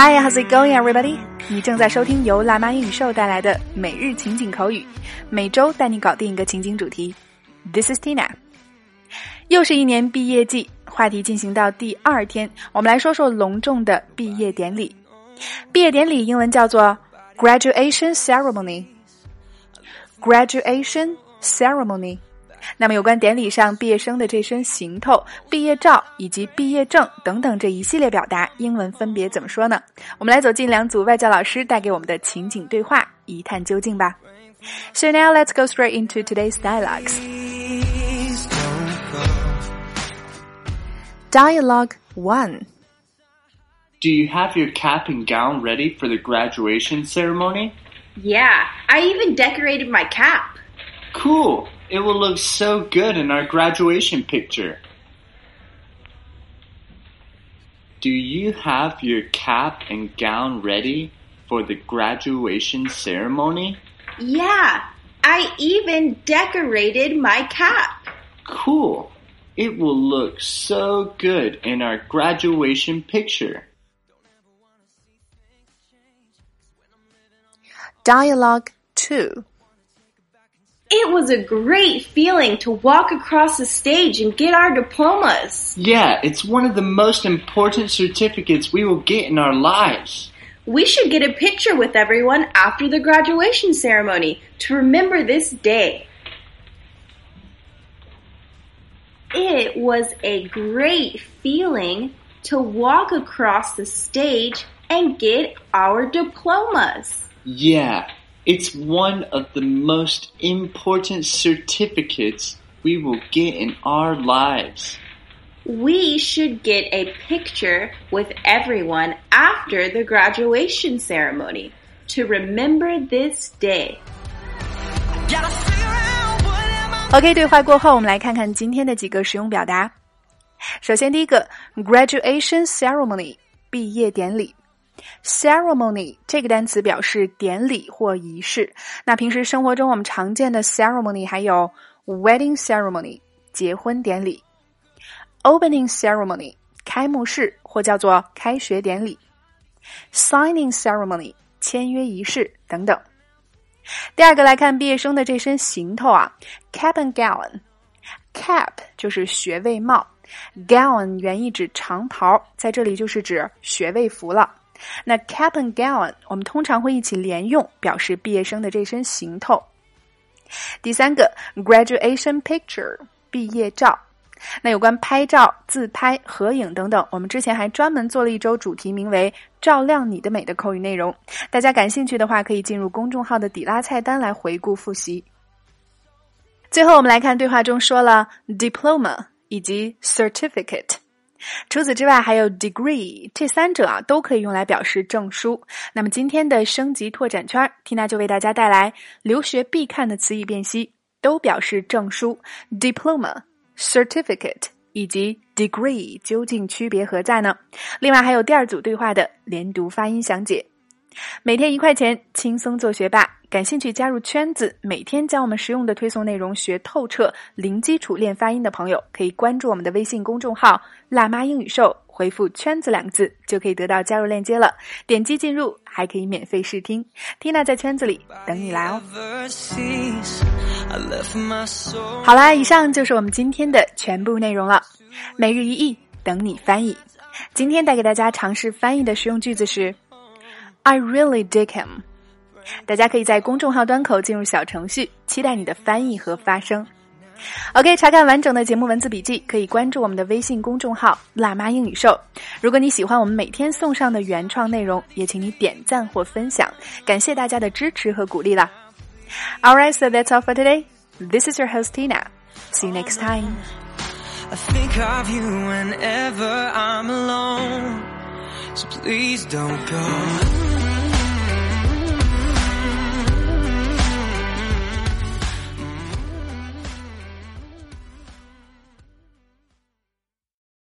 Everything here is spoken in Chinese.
Hi, how's it going, everybody? 你正在收听由辣妈英语秀带来的每日情景口语，每周带你搞定一个情景主题。This is Tina。又是一年毕业季，话题进行到第二天，我们来说说隆重的毕业典礼。毕业典礼英文叫做 graduation ceremony。graduation ceremony。那么，有关典礼上毕业生的这身行头、毕业照以及毕业证等等这一系列表达，英文分别怎么说呢？我们来走进两组外教老师带给我们的情景对话，一探究竟吧。So now let's go straight into today's dialogues. Dialogue 1 Do you have your cap and gown ready for the graduation ceremony? Yeah, I even decorated my cap. Cool. It will look so good in our graduation picture. Do you have your cap and gown ready for the graduation ceremony? Yeah, I even decorated my cap. Cool. It will look so good in our graduation picture. Dialogue 2 It was a great feeling to walk across the stage and get our diplomas. Yeah, it's one of the most important certificates we will get in our lives. We should get a picture with everyone after the graduation ceremony to remember this day. It was a great feeling to walk across the stage and get our diplomas. Yeah, it's one of the most important certificates we will get in our lives. We should get a picture with everyone after the graduation ceremony to remember this day. OK，对话过后，我们来看看今天的几个实用表达。首先，第一个，graduation ceremony，毕业典礼。 Ceremony 这个单词表示典礼或仪式。那平时生活中我们常见的 ceremony 还有 wedding ceremony 结婚典礼，opening ceremony 开幕式或叫做开学典礼，signing ceremony 签约仪式等等。第二个来看毕业生的这身行头啊，cap and gown。cap 就是学位帽，gown 原意指长袍，在这里就是指学位服了。那 cap and gown 我们通常会一起连用，表示毕业生的这身行头。第三个 graduation picture 毕业照。那有关拍照、自拍、合影等等，我们之前还专门做了一周主题，名为“照亮你的美”的口语内容。大家感兴趣的话，可以进入公众号的底拉菜单来回顾复习。最后，我们来看对话中说了 diploma 以及 certificate。除此之外，还有 degree，这三者啊都可以用来表示证书。那么今天的升级拓展圈，Tina 就为大家带来留学必看的词义辨析，都表示证书。diploma、certificate 以及 degree 究竟区别何在呢？另外还有第二组对话的连读发音详解。每天一块钱，轻松做学霸。感兴趣加入圈子，每天将我们实用的推送内容学透彻，零基础练发音的朋友，可以关注我们的微信公众号“辣妈英语秀”，回复“圈子”两个字，就可以得到加入链接了。点击进入，还可以免费试听。Tina 在圈子里等你来哦。好啦，以上就是我们今天的全部内容了。每日一译，等你翻译。今天带给大家尝试翻译的实用句子是。I really dig him。大家可以在公众号端口进入小程序，期待你的翻译和发声。OK，查看完整的节目文字笔记，可以关注我们的微信公众号“辣妈英语秀”。如果你喜欢我们每天送上的原创内容，也请你点赞或分享，感谢大家的支持和鼓励啦。Alright, so that's all for today. This is your host Tina. See you next time. I think of you whenever I'm alone. So please don't go.